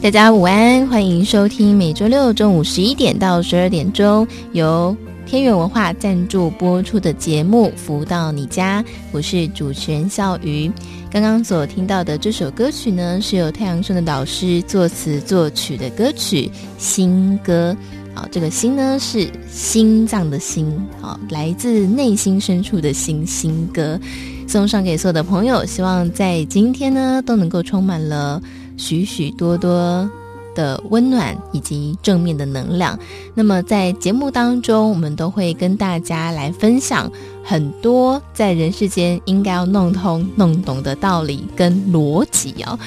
大家午安，欢迎收听每周六中午十一点到十二点钟由天元文化赞助播出的节目《福到你家》，我是主持人笑鱼。刚刚所听到的这首歌曲呢，是由太阳盛德老师作词作曲的歌曲《新歌》。好，这个心呢是心脏的心，好，来自内心深处的心心歌，送上给所有的朋友。希望在今天呢都能够充满了。许许多多的温暖以及正面的能量。那么，在节目当中，我们都会跟大家来分享很多在人世间应该要弄通、弄懂的道理跟逻辑哦。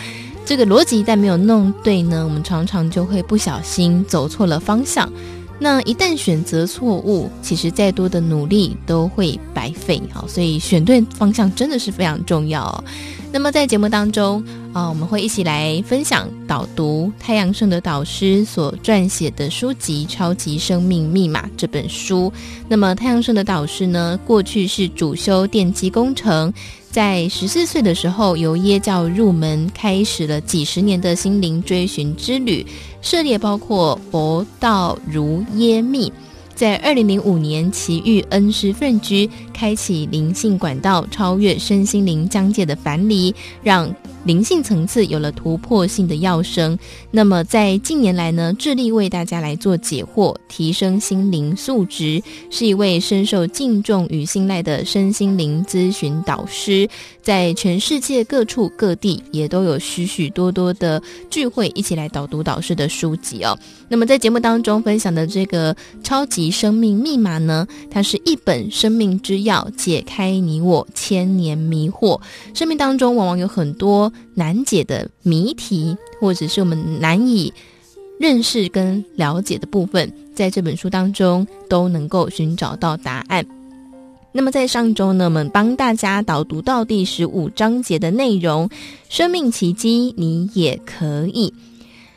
这个逻辑一旦没有弄对呢，我们常常就会不小心走错了方向。那一旦选择错误，其实再多的努力都会白费。好，所以选对方向真的是非常重要哦。那么在节目当中啊，我们会一起来分享导读太阳盛的导师所撰写的书籍《超级生命密码》这本书。那么太阳盛的导师呢，过去是主修电机工程，在十四岁的时候由耶教入门，开始了几十年的心灵追寻之旅，涉猎包括佛道儒耶密。在二零零五年，奇遇恩师奋居，开启灵性管道，超越身心灵疆界的樊篱，让灵性层次有了突破性的跃升。那么，在近年来呢，致力为大家来做解惑，提升心灵素质，是一位深受敬重与信赖的身心灵咨询导师。在全世界各处各地，也都有许许多多的聚会，一起来导读导师的书籍哦。那么，在节目当中分享的这个超级生命密码呢，它是一本生命之钥，解开你我千年迷惑。生命当中往往有很多。难解的谜题，或者是我们难以认识跟了解的部分，在这本书当中都能够寻找到答案。那么在上周呢，我们帮大家导读到第十五章节的内容：生命奇迹，你也可以。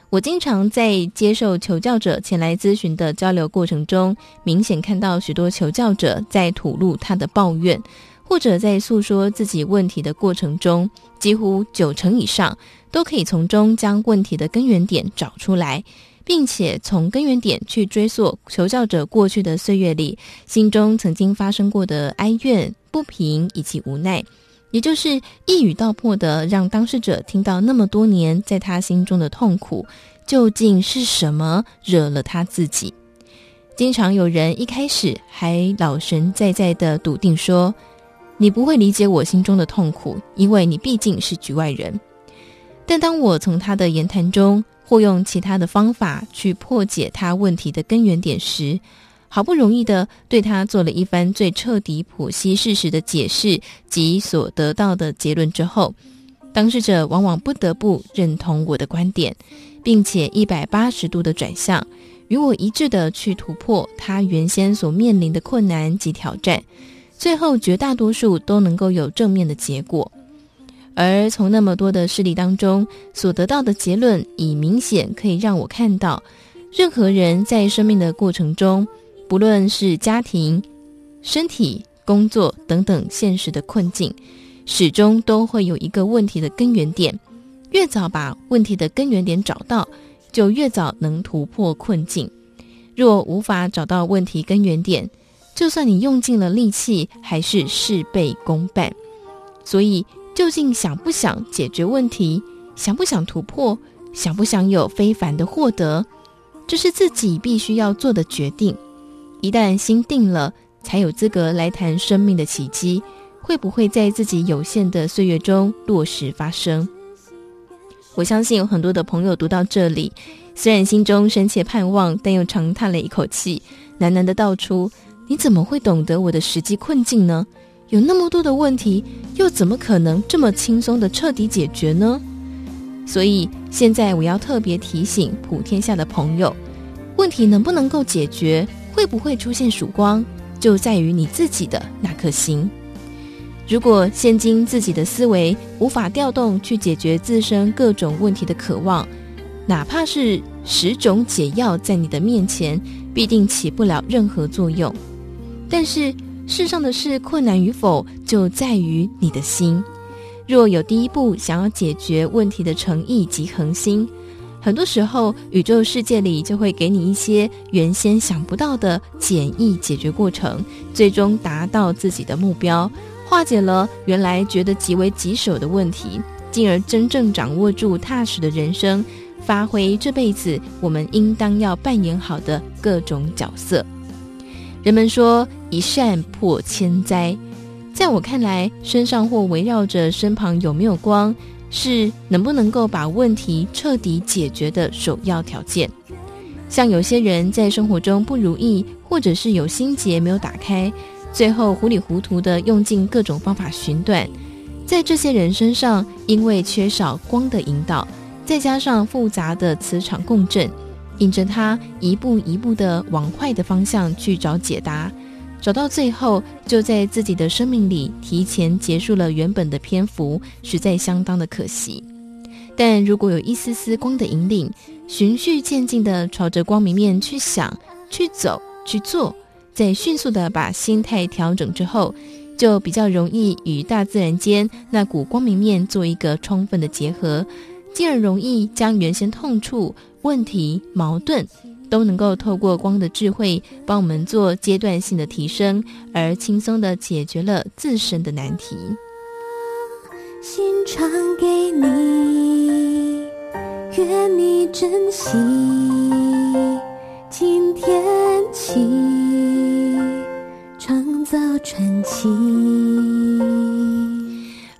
我经常在接受求教者前来咨询的交流过程中，明显看到许多求教者在吐露他的抱怨。或者在诉说自己问题的过程中，几乎九成以上都可以从中将问题的根源点找出来，并且从根源点去追溯求教者过去的岁月里心中曾经发生过的哀怨、不平以及无奈，也就是一语道破的让当事者听到那么多年在他心中的痛苦究竟是什么惹了他自己。经常有人一开始还老神在在的笃定说。你不会理解我心中的痛苦，因为你毕竟是局外人。但当我从他的言谈中，或用其他的方法去破解他问题的根源点时，好不容易的对他做了一番最彻底剖析事实的解释及所得到的结论之后，当事者往往不得不认同我的观点，并且一百八十度的转向，与我一致的去突破他原先所面临的困难及挑战，最后绝大多数都能够有正面的结果。而从那么多的事例当中所得到的结论，已明显可以让我看到，任何人在生命的过程中，不论是家庭、身体、工作等等现实的困境，始终都会有一个问题的根源点。越早把问题的根源点找到，就越早能突破困境。若无法找到问题根源点，就算你用尽了力气，还是事倍功半。所以。究竟想不想解决问题？想不想突破？想不想有非凡的获得？这是自己必须要做的决定。一旦心定了，才有资格来谈生命的奇迹会不会在自己有限的岁月中落实发生。我相信有很多的朋友读到这里，虽然心中深切盼望，但又长叹了一口气，喃喃的道出：“你怎么会懂得我的实际困境呢？”有那么多的问题，又怎么可能这么轻松的彻底解决呢？所以现在我要特别提醒普天下的朋友，问题能不能够解决，会不会出现曙光，就在于你自己的那颗心。如果现今自己的思维无法调动去解决自身各种问题的渴望，哪怕是十种解药在你的面前，必定起不了任何作用。但是。世上的事困难与否，就在于你的心。若有第一步想要解决问题的诚意及恒心，很多时候宇宙世界里就会给你一些原先想不到的简易解决过程，最终达到自己的目标，化解了原来觉得极为棘手的问题，进而真正掌握住踏实的人生，发挥这辈子我们应当要扮演好的各种角色。人们说一扇破千灾，在我看来，身上或围绕着身旁有没有光，是能不能够把问题彻底解决的首要条件。像有些人在生活中不如意，或者是有心结没有打开，最后糊里糊涂地用尽各种方法寻短，在这些人身上，因为缺少光的引导，再加上复杂的磁场共振。引着他一步一步的往坏的方向去找解答，找到最后，就在自己的生命里提前结束了原本的篇幅，实在相当的可惜。但如果有一丝丝光的引领，循序渐进的朝着光明面去想、去走、去做，再迅速的把心态调整之后，就比较容易与大自然间那股光明面做一个充分的结合，进而容易将原先痛处。问题、矛盾都能够透过光的智慧帮我们做阶段性的提升，而轻松地解决了自身的难题。心传给你，愿你珍惜。今天起，创造传奇。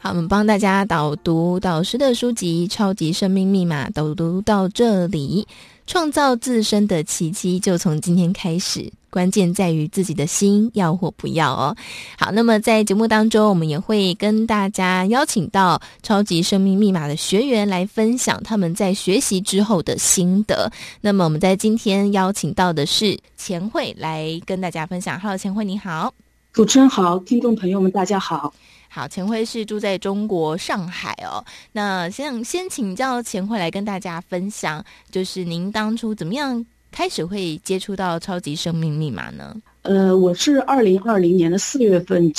我们帮大家导读导师的书籍《超级生命密码》，导读到这里，创造自身的奇迹就从今天开始，关键在于自己的心要或不要哦。好，那么在节目当中，我们也会跟大家邀请到《超级生命密码》的学员来分享他们在学习之后的心得。那么我们在今天邀请到的是钱慧来跟大家分享。Hello，钱慧你好，主持人好，听众朋友们大家好。好，钱慧是住在中国上海哦。那先先请教钱慧来跟大家分享，就是您当初怎么样开始会接触到超级生命密码呢？呃，我是二零二零年的四月份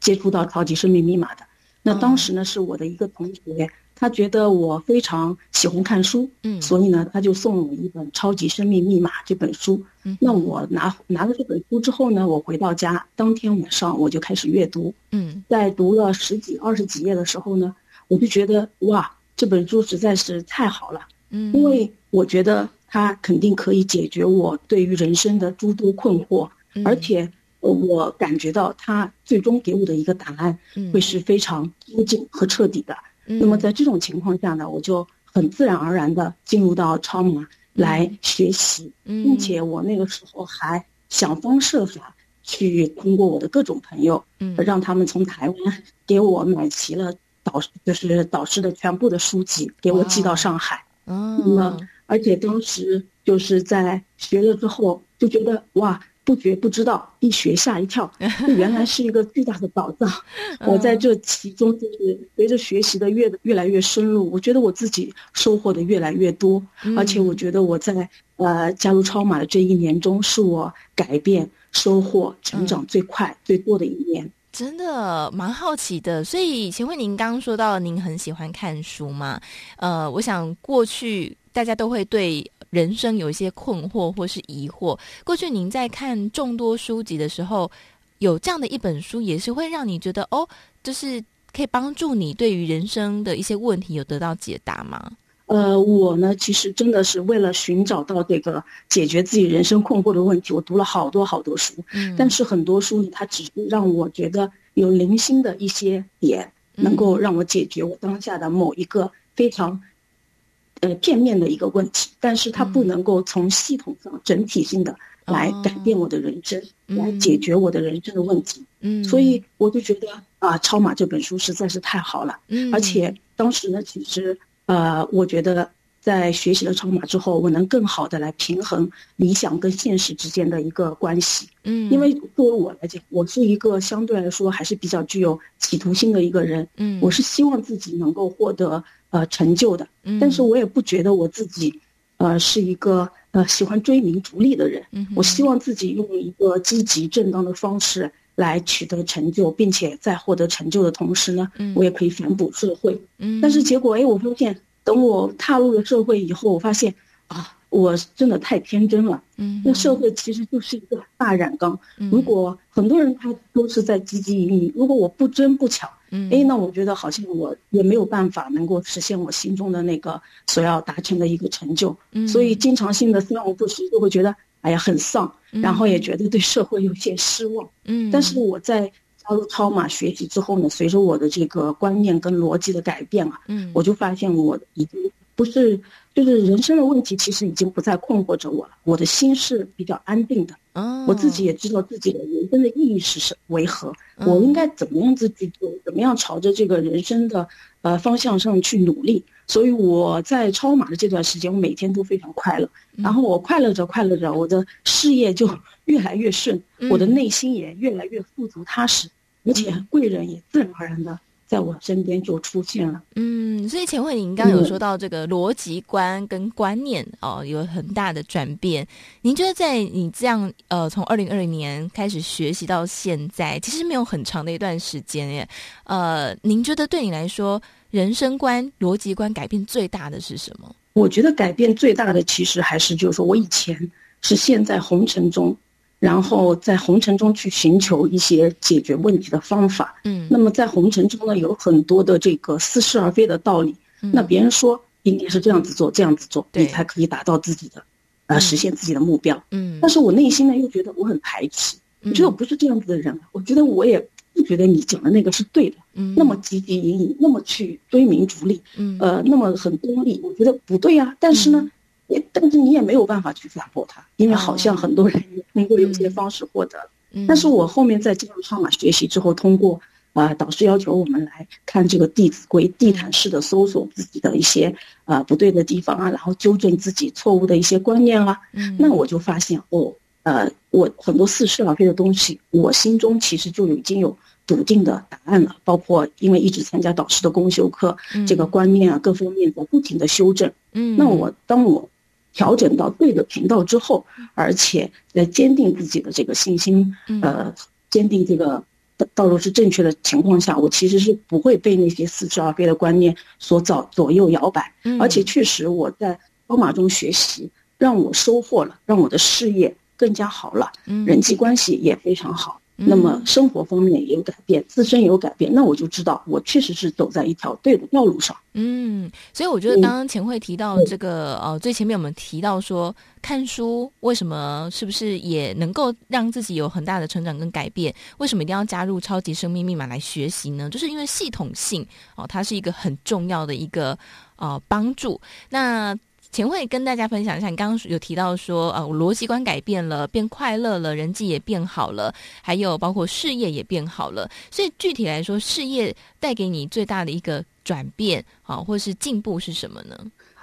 接触到超级生命密码的。那当时呢，是我的一个同学。他觉得我非常喜欢看书，嗯，所以呢，他就送了我一本《超级生命密码》这本书。嗯，那我拿拿了这本书之后呢，我回到家，当天晚上我就开始阅读。嗯，在读了十几、二十几页的时候呢，我就觉得哇，这本书实在是太好了。嗯，因为我觉得它肯定可以解决我对于人生的诸多困惑，而且我感觉到他最终给我的一个答案会是非常究竟和彻底的。嗯、那么在这种情况下呢，我就很自然而然的进入到超模来学习，嗯、并且我那个时候还想方设法去通过我的各种朋友，嗯，让他们从台湾给我买齐了导就是导师的全部的书籍，给我寄到上海。嗯，那么而且当时就是在学了之后就觉得哇。不觉不知道，一学吓一跳，这原来是一个巨大的宝藏。我在这其中，就是随着学习的越越来越深入，我觉得我自己收获的越来越多，而且我觉得我在呃加入超马的这一年中，是我改变、收获、成长最快、最多的一年。真的蛮好奇的，所以请问您刚刚说到您很喜欢看书吗？呃，我想过去大家都会对。人生有一些困惑或是疑惑，过去您在看众多书籍的时候，有这样的一本书，也是会让你觉得哦，就是可以帮助你对于人生的一些问题有得到解答吗？呃，我呢，其实真的是为了寻找到这个解决自己人生困惑的问题，我读了好多好多书。嗯，但是很多书呢，它只是让我觉得有零星的一些点，能够让我解决我当下的某一个非常。呃，片面的一个问题，但是它不能够从系统上整体性的来改变我的人生，嗯、来解决我的人生的问题。嗯，所以我就觉得啊，《超马》这本书实在是太好了。嗯，而且当时呢，其实呃，我觉得在学习了超马之后，我能更好的来平衡理想跟现实之间的一个关系。嗯，因为作为我来讲，我是一个相对来说还是比较具有企图心的一个人。嗯，我是希望自己能够获得。呃，成就的，但是我也不觉得我自己，呃，是一个呃喜欢追名逐利的人。嗯，我希望自己用一个积极正当的方式来取得成就，并且在获得成就的同时呢，嗯，我也可以反哺社会。嗯，但是结果，哎，我发现，等我踏入了社会以后，我发现啊，我真的太天真了。嗯，那社会其实就是一个大染缸。如果很多人他都是在积极营营，如果我不争不抢。嗯，哎，那我觉得好像我也没有办法能够实现我心中的那个所要达成的一个成就，嗯，所以经常性的三五不时就会觉得，哎呀，很丧，然后也觉得对社会有些失望，嗯，但是我在加入超马学习之后呢，随着我的这个观念跟逻辑的改变啊，嗯，我就发现我已经不是。就是人生的问题，其实已经不再困惑着我了。我的心是比较安定的，我自己也知道自己的人生的意义是什为何，我应该怎么样子去做，怎么样朝着这个人生的呃方向上去努力。所以我在超马的这段时间，我每天都非常快乐。然后我快乐着快乐着，我的事业就 越来越顺，我的内心也越来越富足踏实，而且贵人也自然而然的。在我身边就出现了。嗯，所以千惠，您刚刚有说到这个逻辑观跟观念哦，有很大的转变。您觉得在你这样呃，从二零二零年开始学习到现在，其实没有很长的一段时间耶。呃，您觉得对你来说，人生观、逻辑观改变最大的是什么？我觉得改变最大的，其实还是就是说我以前是陷在红尘中。然后在红尘中去寻求一些解决问题的方法。嗯，那么在红尘中呢，有很多的这个似是而非的道理。嗯，那别人说应该是这样子做，这样子做，你才可以达到自己的，呃，实现自己的目标。嗯，但是我内心呢又觉得我很排斥，我觉得我不是这样子的人。我觉得我也不觉得你讲的那个是对的。嗯，那么汲汲营营，那么去追名逐利，嗯，呃，那么很功利，我觉得不对啊。但是呢。但是你也没有办法去反驳他，因为好像很多人也通过有些方式获得了。嗯，但是我后面在进入超码学习之后，通过啊、呃、导师要求我们来看这个《弟子规》，地毯式的搜索自己的一些啊、呃、不对的地方啊，然后纠正自己错误的一些观念啊。嗯，那我就发现哦，呃，我很多似是而非的东西，我心中其实就已经有笃定的答案了。包括因为一直参加导师的公修课，嗯、这个观念啊各方面在不停的修正。嗯，那我当我。调整到对的频道之后，而且在坚定自己的这个信心，呃，坚定这个道路是正确的情况下，我其实是不会被那些似是而非的观念所左左右摇摆。而且确实我在超码中学习，让我收获了，让我的事业更加好了，人际关系也非常好。那么生活方面也有改变，自身也有改变，那我就知道我确实是走在一条对的道路上。嗯，所以我觉得刚刚钱慧提到这个，呃，最前面我们提到说看书为什么是不是也能够让自己有很大的成长跟改变？为什么一定要加入超级生命密码来学习呢？就是因为系统性哦，它是一个很重要的一个呃帮助。那钱慧跟大家分享一下，你刚刚有提到说，呃，逻辑观改变了，变快乐了，人际也变好了，还有包括事业也变好了。所以具体来说，事业带给你最大的一个转变，啊，或是进步是什么呢？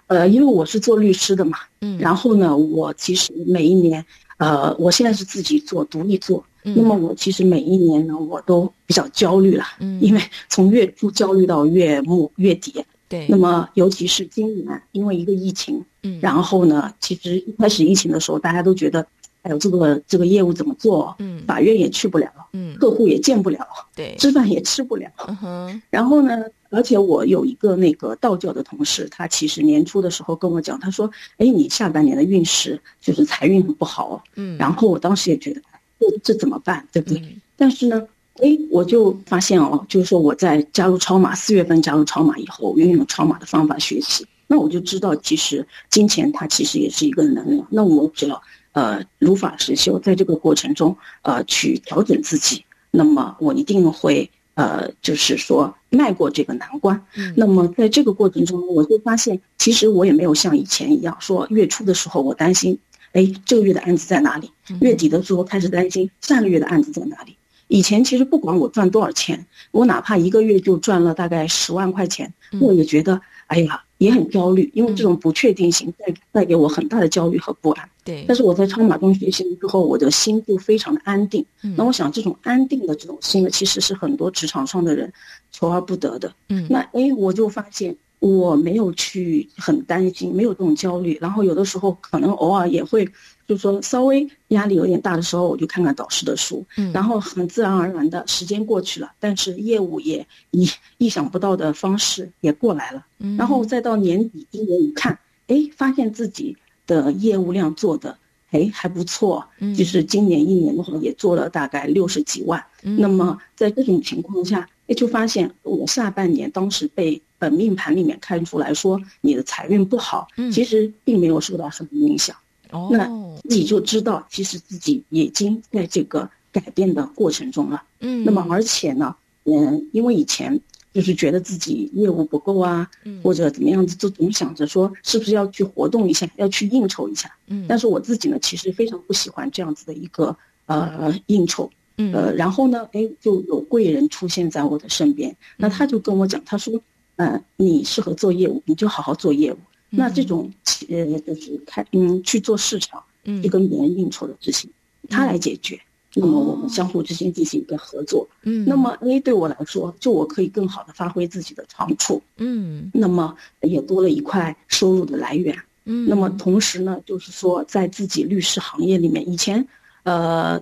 呃，因为我是做律师的嘛，嗯，然后呢，我其实每一年，呃，我现在是自己做，独立做，嗯，那么我其实每一年呢，我都比较焦虑了，嗯，因为从月初焦虑到月末月底。对，那么尤其是今年，因为一个疫情，嗯，然后呢，其实一开始疫情的时候，大家都觉得，哎呦，这个这个业务怎么做？嗯，法院也去不了，嗯，客户也见不了，对，吃饭也吃不了，嗯哼。然后呢，而且我有一个那个道教的同事，他其实年初的时候跟我讲，他说，哎，你下半年的运势就是财运很不好，嗯。然后我当时也觉得，这这怎么办？对不对？嗯，但是呢。哎，我就发现哦，就是说我在加入超马，四月份加入超马以后，运用超马的方法学习，那我就知道，其实金钱它其实也是一个能量。那我只要呃如法实修，在这个过程中呃去调整自己，那么我一定会呃就是说迈过这个难关。嗯。那么在这个过程中，我就发现，其实我也没有像以前一样说月初的时候我担心，哎，这个月的案子在哪里？月底的时候开始担心下个月的案子在哪里。以前其实不管我赚多少钱，我哪怕一个月就赚了大概十万块钱，我也觉得哎呀也很焦虑，因为这种不确定性带带给我很大的焦虑和不安。对。但是我在超马中学习了之后，我的心就非常的安定。那我想这种安定的这种心呢，其实是很多职场上的人求而不得的。嗯。那哎，我就发现。我没有去很担心，没有这种焦虑，然后有的时候可能偶尔也会，就是说稍微压力有点大的时候，我就看看导师的书，嗯，然后很自然而然的时间过去了，但是业务也以意想不到的方式也过来了，嗯，然后再到年底今年一看，哎，发现自己的业务量做的哎还不错，嗯，就是今年一年的话也做了大概六十几万，嗯，那么在这种情况下，哎，就发现我下半年当时被。本命盘里面看出来说你的财运不好，嗯其实并没有受到什么影响。哦，那你就知道，其实自己已经在这个改变的过程中了。嗯，那么而且呢，嗯，因为以前就是觉得自己业务不够啊，嗯或者怎么样子，就总想着说是不是要去活动一下，要去应酬一下。嗯，但是我自己呢，其实非常不喜欢这样子的一个呃应酬。嗯，呃，然后呢，哎，就有贵人出现在我的身边，那他就跟我讲，他说。嗯，你适合做业务，你就好好做业务。嗯、那这种呃，就是开嗯去做市场，嗯，去跟别人应酬的事情，嗯、他来解决。嗯、那么我们相互之间进行一个合作。嗯，那么 A 对我来说，就我可以更好的发挥自己的长处。嗯，那么也多了一块收入的来源。嗯，那么同时呢，就是说在自己律师行业里面，以前呃，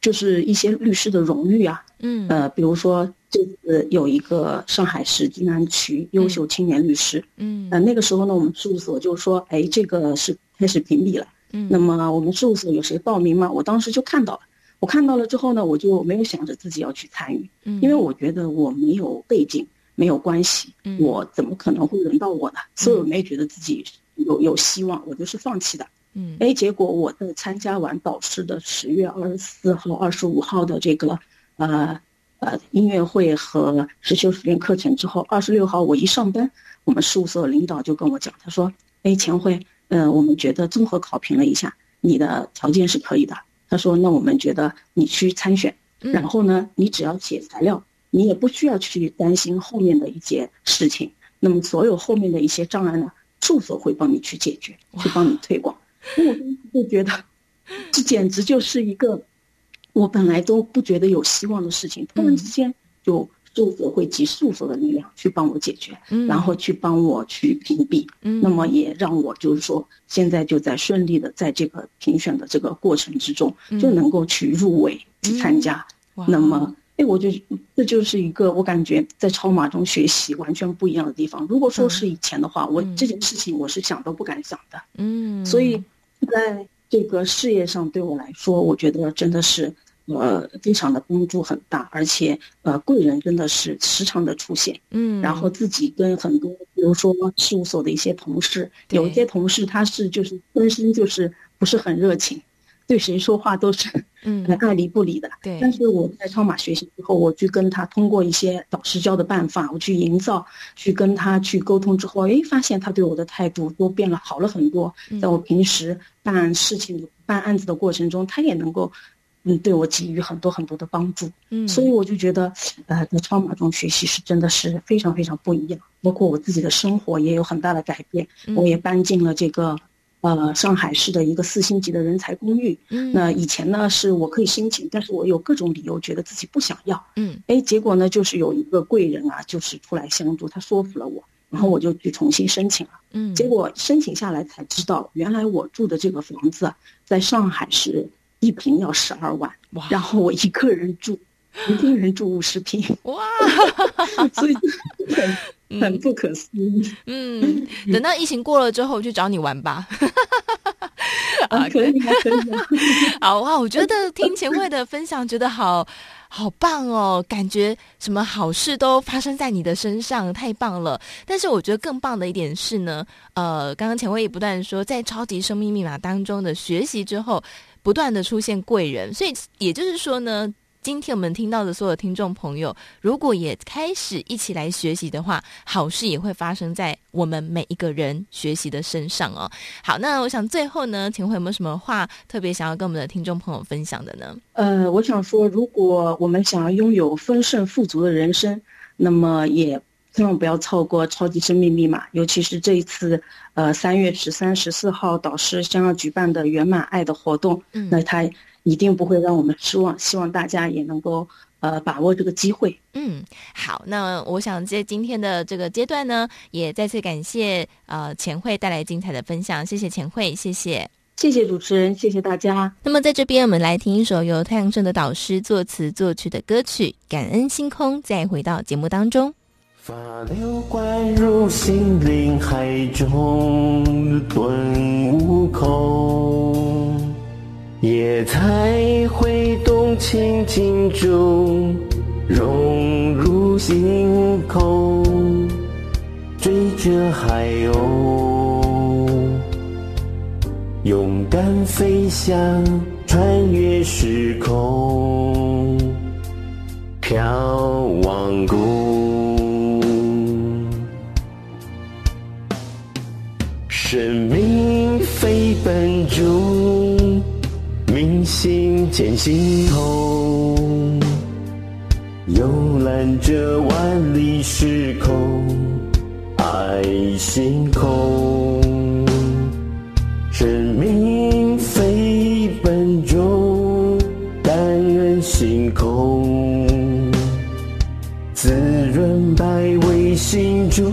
就是一些律师的荣誉啊。嗯，呃，比如说。这次有一个上海市静安区优秀青年律师，嗯，呃，那个时候呢，我们事务所就说，哎，这个是开始评比了，嗯，那么我们事务所有谁报名吗？我当时就看到了，我看到了之后呢，我就没有想着自己要去参与，嗯，因为我觉得我没有背景，没有关系，嗯，我怎么可能会轮到我呢？所以我没觉得自己有有希望，我就是放弃的，嗯，哎，结果我在参加完导师的十月二十四号、二十五号的这个，呃。呃，音乐会和实修实练课程之后，二十六号我一上班，我们事务所领导就跟我讲，他说：“哎，钱慧，呃，我们觉得综合考评了一下，你的条件是可以的。他说，那我们觉得你去参选，然后呢，你只要写材料，你也不需要去担心后面的一些事情。那么所有后面的一些障碍呢，事务所会帮你去解决，去帮你推广。那我就觉得，这简直就是一个。”我本来都不觉得有希望的事情，突然之间就作者会集事务所的力量去帮我解决，嗯，然后去帮我去屏蔽，嗯，那么也让我就是说现在就在顺利的在这个评选的这个过程之中，就能够去入围去参加。那么，哎，我就这就是一个我感觉在超马中学习完全不一样的地方。如果说是以前的话，我这件事情我是想都不敢想的，嗯，所以在这个事业上对我来说，我觉得真的是。呃，非常的帮助很大，而且呃，贵人真的是时常的出现。嗯，然后自己跟很多，比如说事务所的一些同事，有一些同事他是就是本身就是不是很热情。对谁说话都是嗯 爱理不理的，对。但是我在超马学习之后，我去跟他通过一些导师教的办法，我去营造，去跟他去沟通之后，哎，发现他对我的态度都变了，好了很多。在我平时办事情、办案子的过程中，他也能够嗯对我给予很多很多的帮助。嗯，所以我就觉得，呃，在超马中学习是真的是非常非常不一样，包括我自己的生活也有很大的改变。我也搬进了这个。呃，上海市的一个四星级的人才公寓。嗯，那以前呢是我可以申请，但是我有各种理由觉得自己不想要。嗯，哎，结果呢就是有一个贵人啊，就是出来相助，他说服了我，然后我就去重新申请了。嗯，结果申请下来才知道，原来我住的这个房子在上海市一平要十二万，哇，然后我一个人住，一个人住五十坪，哇，所以很。很不可思议。嗯，等到疫情过了之后，去找你玩吧。啊，可以啊，可以啊。好哇，我觉得听前慧的分享，觉得好好棒哦，感觉什么好事都发生在你的身上，太棒了。但是我觉得更棒的一点是呢，呃，刚刚前慧也不断说，在超级生命密码当中的学习之后，不断的出现贵人，所以也就是说呢。今天我们听到的所有听众朋友，如果也开始一起来学习的话，好事也会发生在我们每一个人学习的身上哦。好，那我想最后呢，钱慧有没有什么话特别想要跟我们的听众朋友分享的呢？呃，我想说，如果我们想要拥有丰盛富足的人生，那么也千万不要错过超级生命密码，尤其是这一次，呃，三月十三、十四号导师将要举办的圆满爱的活动，嗯，那他。一定不会让我们失望，希望大家也能够呃把握这个机会。嗯，好，那我想在今天的这个阶段呢，也再次感谢呃钱慧带来精彩的分享，谢谢钱慧，谢谢，谢谢主持人，谢谢大家。那么在这边，我们来听一首由太阳镇的导师作词作曲的歌曲《感恩星空》，再回到节目当中。法流灌入心灵海中，顿悟空。夜彩挥动清净中，融入星空，追着海鸥，勇敢飞翔，穿越时空，眺望宫，生命飞奔中。心牵星空，游览着万里时空，爱星空。生命飞奔中，感恩星空，滋润百味心中，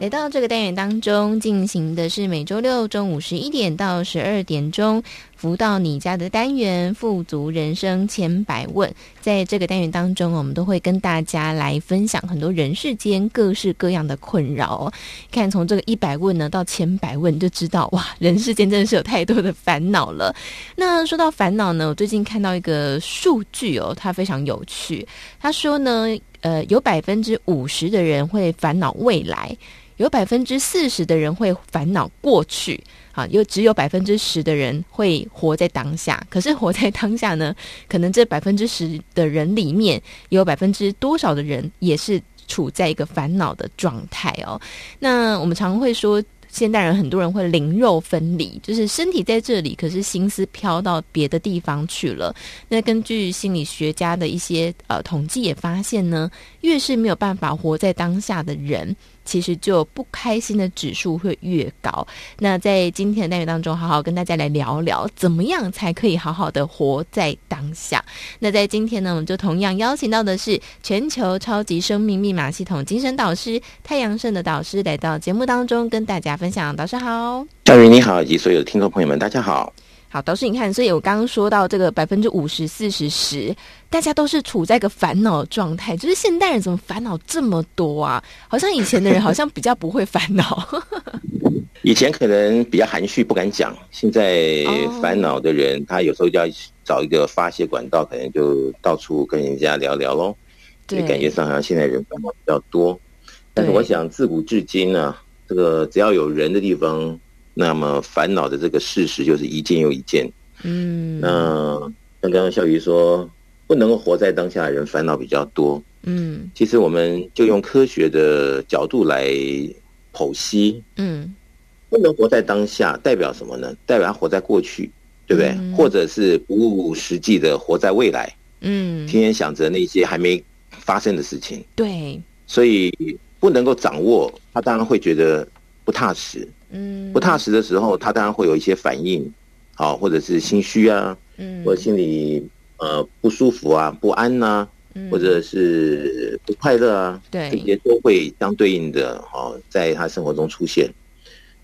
来到这个单元当中，进行的是每周六中午十一点到十二点钟。福到你家的单元，富足人生千百问，在这个单元当中，我们都会跟大家来分享很多人世间各式各样的困扰。看从这个一百问呢到千百问，就知道哇，人世间真的是有太多的烦恼了。那说到烦恼呢，我最近看到一个数据哦，它非常有趣。他说呢，呃，有百分之五十的人会烦恼未来，有百分之四十的人会烦恼过去。啊，又只有百分之十的人会活在当下。可是活在当下呢，可能这百分之十的人里面，有百分之多少的人也是处在一个烦恼的状态哦。那我们常会说。现代人很多人会灵肉分离，就是身体在这里，可是心思飘到别的地方去了。那根据心理学家的一些呃统计也发现呢，越是没有办法活在当下的人。其实就不开心的指数会越高。那在今天的单元当中，好好跟大家来聊聊，怎么样才可以好好的活在当下。那在今天呢，我们就同样邀请到的是全球超级生命密码系统精神导师太阳盛的导师来到节目当中跟大家分享。导师好，小雨你好，以及所有的听众朋友们，大家好。好，导师，你看，所以我刚刚说到这个百分之五十、四十、十，大家都是处在一个烦恼的状态。就是现代人怎么烦恼这么多啊？好像以前的人好像比较不会烦恼。以前可能比较含蓄，不敢讲。现在烦恼的人，他有时候就要找一个发泄管道，可能就到处跟人家聊聊喽。对，感觉上好像现在人烦恼比较多。但是我想，自古至今呢、啊，这个只要有人的地方。那么烦恼的这个事实就是一件又一件，嗯，那像刚刚小鱼说，不能够活在当下的人烦恼比较多，嗯，其实我们就用科学的角度来剖析，嗯，不能活在当下代表什么呢？代表他活在过去，对不对？嗯、或者是不务实际的活在未来，嗯，天天想着那些还没发生的事情，对，所以不能够掌握，他当然会觉得不踏实。嗯，不踏实的时候，他当然会有一些反应，好，或者是心虚啊，嗯，或者心里呃不舒服啊、不安呐、啊，或者是不快乐啊，对，这些都会相对应的哦，在他生活中出现。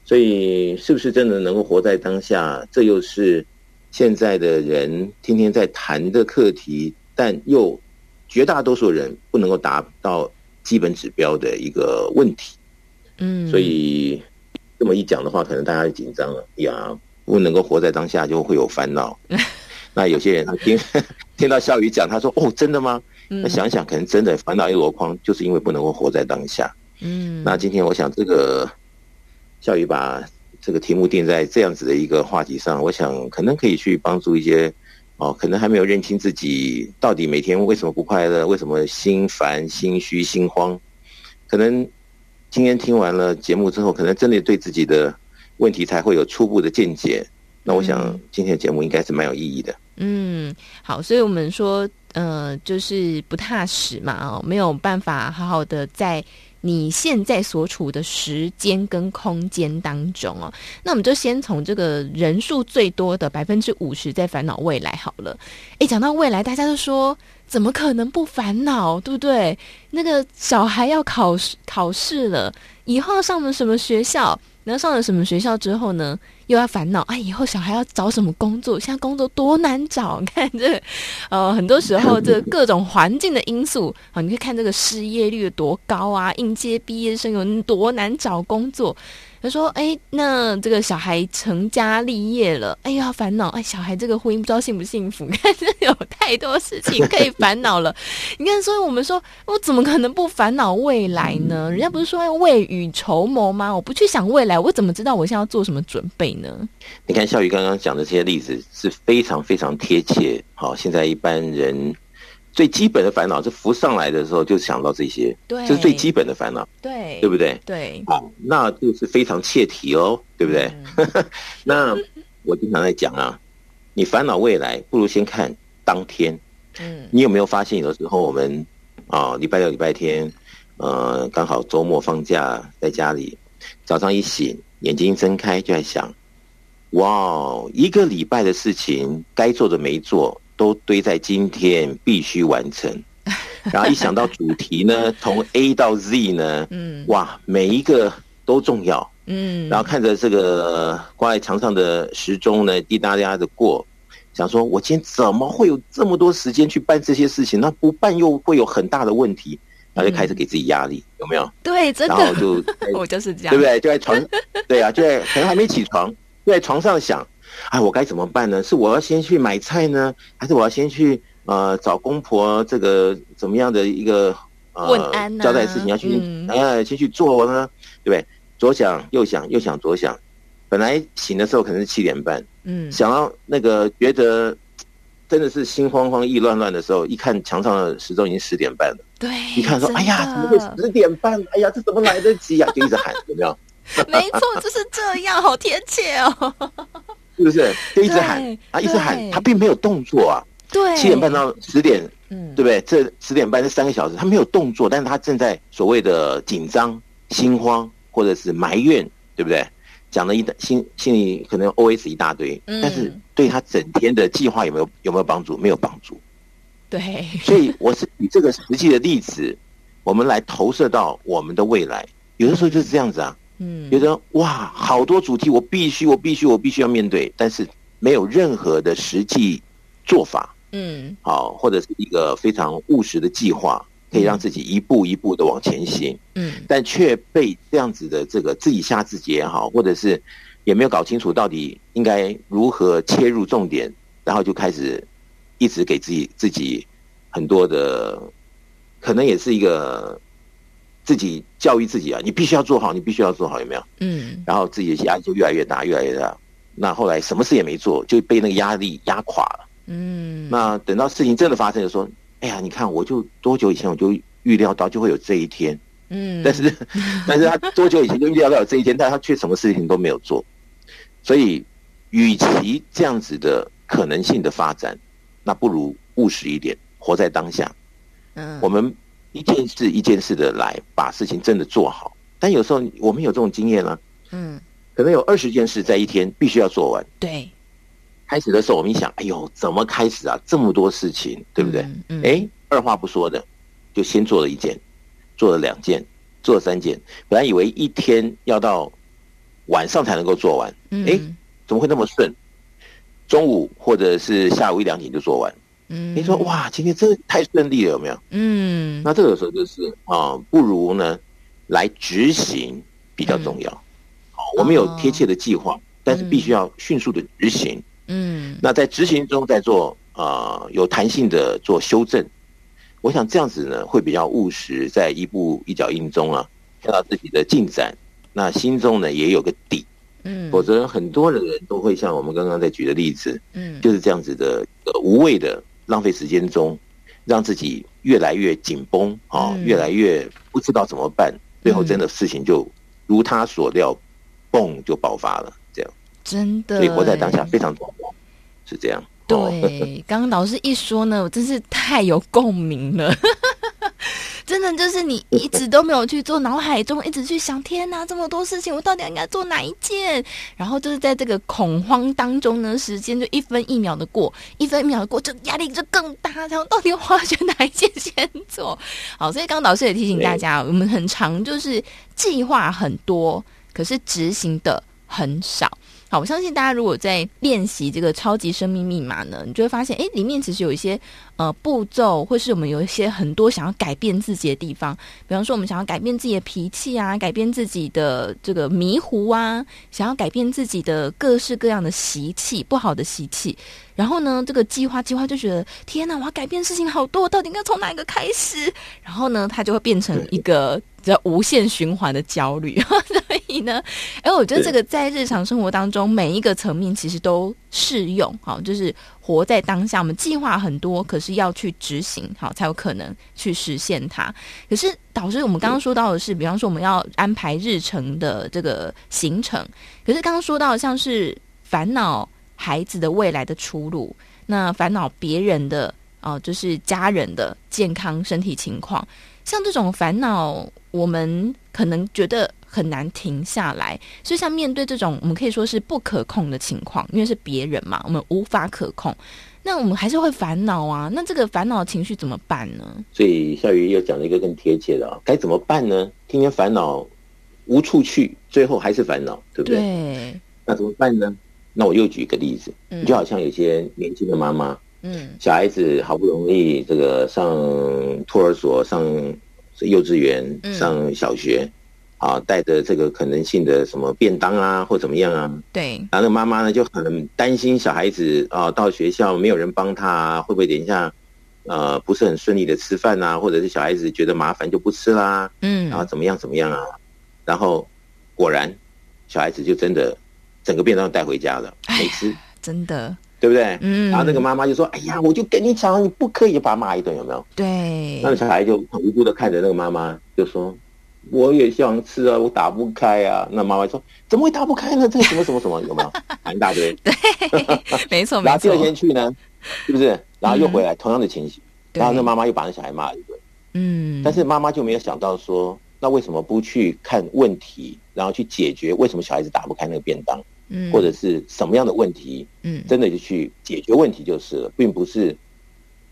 所以，是不是真的能够活在当下？这又是现在的人天天在谈的课题，但又绝大多数人不能够达到基本指标的一个问题。嗯，所以。这么一讲的话，可能大家就紧张了呀，不能够活在当下，就会有烦恼。那有些人他听 听到笑宇讲，他说：“哦，真的吗？”那想想，可能真的烦恼一箩筐，就是因为不能够活在当下。嗯。那今天我想，这个笑宇把这个题目定在这样子的一个话题上，我想可能可以去帮助一些哦，可能还没有认清自己到底每天为什么不快乐，为什么心烦、心虚、心慌，可能。今天听完了节目之后，可能真的对自己的问题才会有初步的见解。那我想今天的节目应该是蛮有意义的。嗯，好，所以我们说，呃，就是不踏实嘛，哦，没有办法好好的在你现在所处的时间跟空间当中哦。那我们就先从这个人数最多的百分之五十在烦恼未来好了。诶，讲到未来，大家都说。怎么可能不烦恼，对不对？那个小孩要考试考试了，以后上了什么学校？然后上了什么学校之后呢，又要烦恼啊！以后小孩要找什么工作？现在工作多难找，看这，呃，很多时候这各种环境的因素啊，你可以看这个失业率有多高啊，应届毕业生有多难找工作。他说：“哎，那这个小孩成家立业了，哎呀，烦恼！哎，小孩这个婚姻不知道幸不幸福？看，这有太多事情可以烦恼了。你看，所以我们说，我怎么可能不烦恼未来呢？人家不是说要未雨绸缪吗？我不去想未来，我怎么知道我现在要做什么准备呢？你看，笑宇刚刚讲的这些例子是非常非常贴切。好，现在一般人。”最基本的烦恼，是浮上来的时候就想到这些，对，这是最基本的烦恼，对，对不对？对，好，那就是非常切题哦，对不对？嗯、那我经常在讲啊，你烦恼未来，不如先看当天。嗯，你有没有发现，有的时候我们啊，礼拜六、礼拜天，呃，刚好周末放假，在家里，早上一醒，眼睛一睁开，就在想，哇，一个礼拜的事情，该做的没做。都堆在今天必须完成，然后一想到主题呢，从 A 到 Z 呢，嗯，哇，每一个都重要，嗯，然后看着这个挂在墙上的时钟呢，滴答滴答的过，想说我今天怎么会有这么多时间去办这些事情？那不办又会有很大的问题，然后就开始给自己压力，有没有？对，真的，然后就 我就是这样，对不对？就在床，对啊，就在可能还没起床，就在床上想。哎，我该怎么办呢？是我要先去买菜呢，还是我要先去呃找公婆这个怎么样的一个呃问安、啊、交代事情要去哎、嗯、先去做呢？对不对？左想右想右想左想，本来醒的时候可能是七点半，嗯，想到那个觉得真的是心慌慌意乱乱的时候，一看墙上的时钟已经十点半了，对，一看说，哎呀，怎么会十点半？哎呀，这怎么来得及呀？就一直喊，有没有？没错，就是这样，好贴切哦，是不是？就一直喊啊，一直喊，他并没有动作啊。对，七点半到十点，嗯，对不对？这十点半这三个小时，他没有动作，但是他正在所谓的紧张、心慌，或者是埋怨，对不对？讲了一心心里可能 OS 一大堆，但是对他整天的计划有没有有没有帮助？没有帮助。对，所以我是以这个实际的例子，我们来投射到我们的未来。有的时候就是这样子啊，嗯，觉得哇，好多主题我必须我必须我必须要面对，但是没有任何的实际做法。嗯，好，或者是一个非常务实的计划，可以让自己一步一步的往前行。嗯，但却被这样子的这个自己吓自己也好，或者是也没有搞清楚到底应该如何切入重点，然后就开始一直给自己自己很多的，可能也是一个自己教育自己啊，你必须要做好，你必须要做好，有没有？嗯，然后自己的压力就越来越大，越来越大。那后来什么事也没做，就被那个压力压垮了。嗯，那等到事情真的发生，就说：“哎呀，你看，我就多久以前我就预料到就会有这一天。”嗯，但是，但是他多久以前就预料到有这一天，但他 却什么事情都没有做。所以，与其这样子的可能性的发展，那不如务实一点，活在当下。嗯，我们一件事一件事的来把事情真的做好。但有时候我们有这种经验啊，嗯，可能有二十件事在一天必须要做完。对。开始的时候，我们一想，哎呦，怎么开始啊？这么多事情，对不对？嗯。哎、嗯，二话不说的，就先做了一件，做了两件，做了三件。本来以为一天要到晚上才能够做完，哎、嗯，怎么会那么顺？中午或者是下午一两点就做完。嗯。你说哇，今天真的太顺利了，有没有？嗯。那这个时候就是啊、呃，不如呢来执行比较重要。好、嗯，我们有贴切的计划，哦、但是必须要迅速的执行。嗯，那在执行中再做啊、呃，有弹性的做修正，我想这样子呢会比较务实，在一步一脚印中啊，看到自己的进展，那心中呢也有个底，嗯，否则很多的人都会像我们刚刚在举的例子，嗯，就是这样子的无谓的浪费时间中，让自己越来越紧绷啊，越来越不知道怎么办，最后真的事情就如他所料，嘣就爆发了。这样真的，所以活在当下非常重要，是这样。对，刚刚老师一说呢，我真是太有共鸣了。真的就是你一直都没有去做，脑海中一直去想，天哪，这么多事情，我到底应该做哪一件？然后就是在这个恐慌当中呢，时间就一分一秒的过，一分一秒的过，就压力就更大。然后到底我要选哪一件先做？好，所以刚刚老师也提醒大家，我们很常就是计划很多，可是执行的很少。好，我相信大家如果在练习这个超级生命密码呢，你就会发现，哎，里面其实有一些呃步骤，或是我们有一些很多想要改变自己的地方。比方说，我们想要改变自己的脾气啊，改变自己的这个迷糊啊，想要改变自己的各式各样的习气，不好的习气。然后呢，这个计划计划就觉得，天哪，我要改变事情好多，我到底应该从哪一个开始？然后呢，它就会变成一个。这无限循环的焦虑，所以呢，哎，我觉得这个在日常生活当中每一个层面其实都适用，好，就是活在当下。我们计划很多，可是要去执行，好，才有可能去实现它。可是导师，我们刚刚说到的是，比方说我们要安排日程的这个行程，可是刚刚说到的像是烦恼孩子的未来的出路，那烦恼别人的哦，就是家人的健康身体情况。像这种烦恼，我们可能觉得很难停下来。所以，像面对这种我们可以说是不可控的情况，因为是别人嘛，我们无法可控，那我们还是会烦恼啊。那这个烦恼情绪怎么办呢？所以，夏雨又讲了一个更贴切的啊，该怎么办呢？天天烦恼无处去，最后还是烦恼，对不对？对。那怎么办呢？那我又举一个例子，嗯，就好像有些年轻的妈妈。嗯，小孩子好不容易这个上托儿所、上幼稚园、上小学，啊，带着这个可能性的什么便当啊，或怎么样啊？对。然后那妈妈呢就很担心小孩子啊，到学校没有人帮他啊，会不会等一下呃不是很顺利的吃饭啊？或者是小孩子觉得麻烦就不吃啦？嗯。然后怎么样怎么样啊？然后果然小孩子就真的整个便当带回家了，没吃。真的。对不对？嗯。然后那个妈妈就说：“哎呀，我就跟你讲，你不可以把他骂一顿，有没有？”对。那个小孩就很无辜的看着那个妈妈，就说：“我也想吃啊，我打不开啊。”那妈妈说：“怎么会打不开呢？这个什么什么什么有没有？喊一大堆。”对，没错没错。然后第二天去呢，是不是？然后又回来，同样的情形。然后那妈妈又把那小孩骂一顿。嗯。但是妈妈就没有想到说，那为什么不去看问题，然后去解决为什么小孩子打不开那个便当？嗯，或者是什么样的问题，嗯，真的就去解决问题就是了，并不是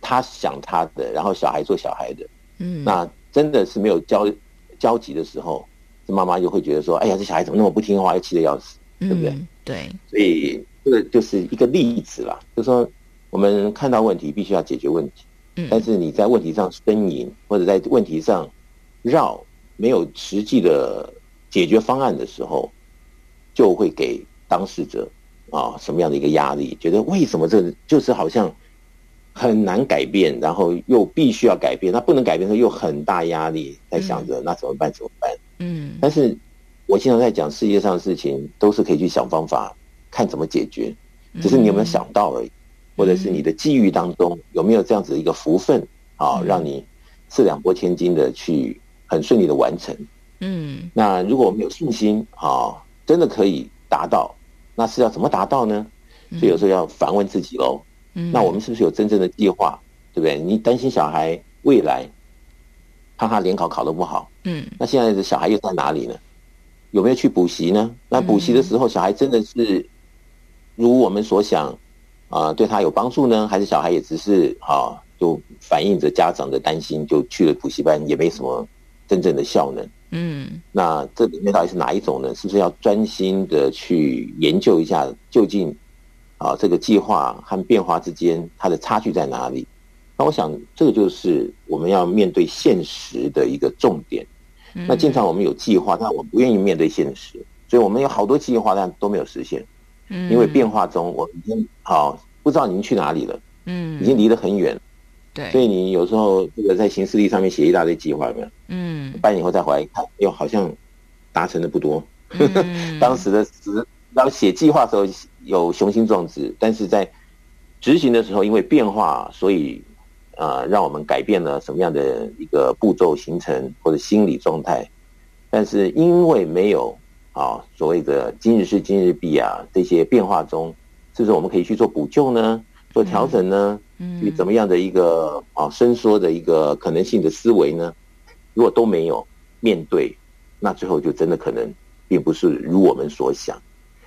他想他的，然后小孩做小孩的，嗯，那真的是没有交交集的时候，这妈妈就会觉得说，哎呀，这小孩怎么那么不听话，又气得要死，对不对？嗯，对，所以这个就是一个例子啦，就是说我们看到问题必须要解决问题，嗯，但是你在问题上呻吟，或者在问题上绕，没有实际的解决方案的时候，就会给。当事者啊，什么样的一个压力？觉得为什么这个就是好像很难改变，然后又必须要改变，那不能改变的时候又很大压力，在想着那怎么办？怎么办？嗯。但是我经常在讲，世界上的事情都是可以去想方法，看怎么解决，只是你有没有想到而已，或者是你的际遇当中有没有这样子的一个福分啊，让你四两拨千斤的去很顺利的完成。嗯。那如果我们有信心啊，真的可以达到。那是要怎么达到呢？所以有时候要反问自己喽。嗯，那我们是不是有真正的计划？对不对？你担心小孩未来怕他联考考得不好。嗯，那现在的小孩又在哪里呢？有没有去补习呢？那补习的时候，小孩真的是如我们所想啊，呃，对他有帮助呢？还是小孩也只是啊，就反映着家长的担心，就去了补习班，也没什么真正的效能？嗯，那这里面到底是哪一种呢？是不是要专心的去研究一下，究竟啊这个计划和变化之间它的差距在哪里？那我想这个就是我们要面对现实的一个重点。那经常我们有计划，但我们不愿意面对现实，所以我们有好多计划，但都没有实现。嗯，因为变化中，我已经好不知道您去哪里了。嗯，已经离得很远。对，所以你有时候这个在行事历上面写一大堆计划，有没有？嗯，半年以后再回来一看，哟，好像达成的不多。嗯、当时的时，当写计划的时候有雄心壮志，但是在执行的时候，因为变化，所以呃，让我们改变了什么样的一个步骤行程或者心理状态。但是因为没有啊所谓的今日事今日毕啊这些变化中，是不是我们可以去做补救呢？做调整呢？嗯嗯，怎么样的一个啊伸缩的一个可能性的思维呢？如果都没有面对，那最后就真的可能并不是如我们所想。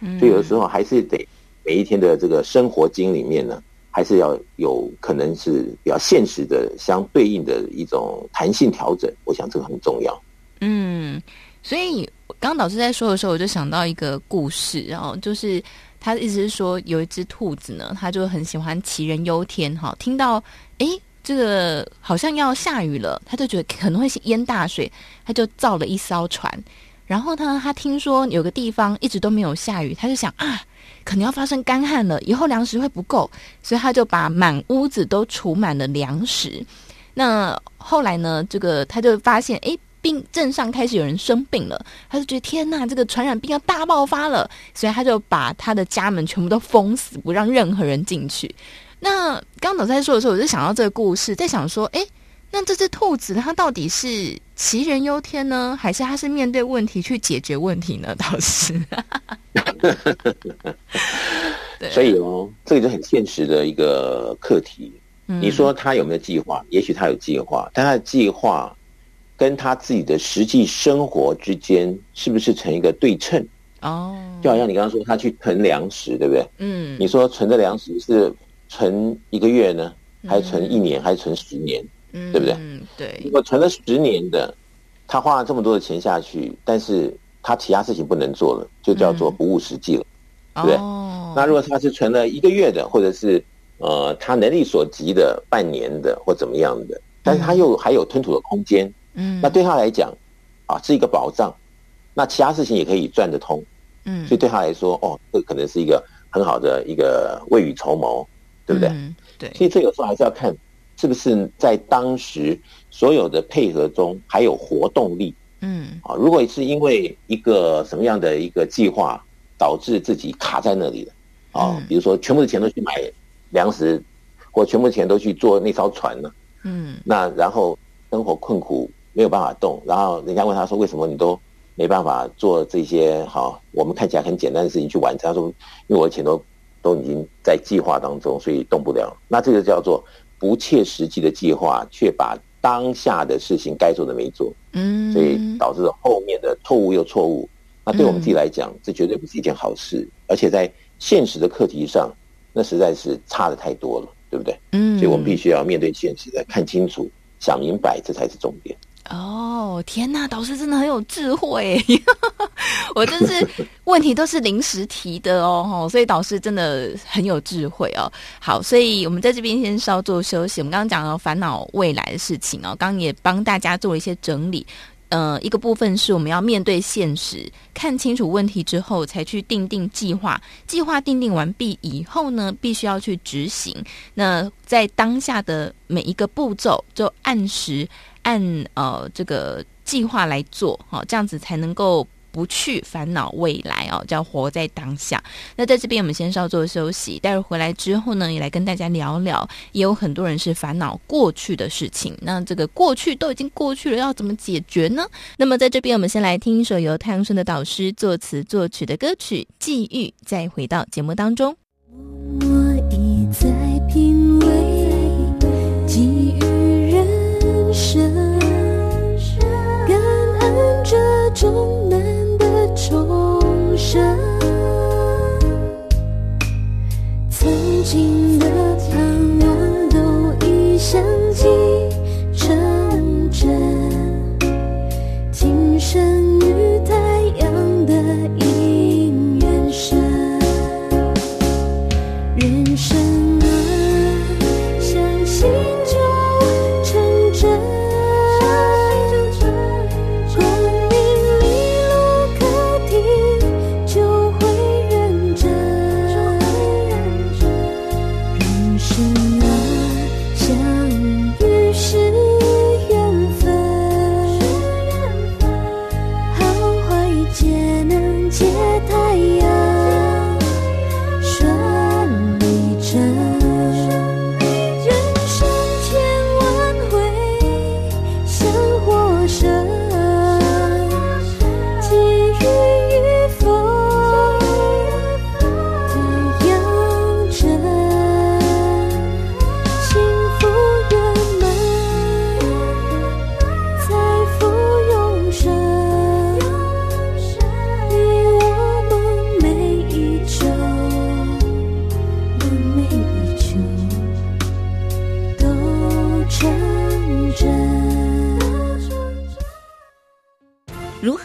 嗯，所以有的时候还是得每一天的这个生活经里面呢，还是要有可能是比较现实的相对应的一种弹性调整。我想这个很重要。嗯，所以刚刚老师在说的时候，我就想到一个故事，然后就是。他的意思是说，有一只兔子呢，他就很喜欢杞人忧天哈。听到哎，这个好像要下雨了，他就觉得可能会淹大水，他就造了一艘船。然后呢，他听说有个地方一直都没有下雨，他就想啊，可能要发生干旱了，以后粮食会不够，所以他就把满屋子都储满了粮食。那后来呢，这个他就发现哎。病镇上开始有人生病了，他就觉得天呐，这个传染病要大爆发了，所以他就把他的家门全部都封死，不让任何人进去。那刚刚老师在说的时候，我就想到这个故事，在想说，哎，那这只兔子它到底是杞人忧天呢，还是它是面对问题去解决问题呢？倒是，对所以哦，这个就很现实的一个课题。你说他有没有计划？也许他有计划，但他的计划。跟他自己的实际生活之间是不是成一个对称？哦，就好像你刚刚说他去囤粮食，对不对？嗯，你说存的粮食是存一个月呢，还是存一年，还是存十年？嗯，对不对？嗯，对。如果存了十年的，他花了这么多的钱下去，但是他其他事情不能做了，就叫做不务实际了，对不对？哦。那如果他是存了一个月的，或者是呃他能力所及的半年的或怎么样的，但是他又还有吞吐的空间。嗯，那对他来讲，啊，是一个保障，那其他事情也可以赚得通，嗯，所以对他来说，哦，这可能是一个很好的一个未雨绸缪，对不对？嗯，对。所以这有时候还是要看，是不是在当时所有的配合中还有活动力，嗯，啊，如果是因为一个什么样的一个计划导致自己卡在那里了，啊，比如说全部的钱都去买粮食，或全部的钱都去做那艘船了，嗯，那然后生活困苦没有办法动，然后人家问他说，为什么你都没办法做这些好我们看起来很简单的事情去完成？他说因为我的钱都都已经在计划当中，所以动不了。那这个叫做不切实际的计划，却把当下的事情该做的没做，嗯，所以导致了后面的错误又错误。那对我们自己来讲，这绝对不是一件好事，而且在现实的课题上，那实在是差的太多了，对不对？嗯，所以我们必须要面对现实，的看清楚、想明白，这才是重点。哦，天哪，导师真的很有智慧，我真是 问题都是临时提的哦，所以导师真的很有智慧哦。好，所以我们在这边先稍作休息。我们刚刚讲了烦恼未来的事情哦，刚刚也帮大家做了一些整理。呃，一个部分是我们要面对现实，看清楚问题之后，才去定定计划。计划定定完毕以后呢，必须要去执行。那在当下的每一个步骤，就按时按呃这个计划来做，好，这样子才能够。不去烦恼未来哦，叫活在当下。那在这边，我们先稍作休息。待会回来之后呢，也来跟大家聊聊。也有很多人是烦恼过去的事情。那这个过去都已经过去了，要怎么解决呢？那么在这边，我们先来听一首由太阳顺的导师作词作曲的歌曲《际遇》，再回到节目当中。我一再品终难得。重生，曾经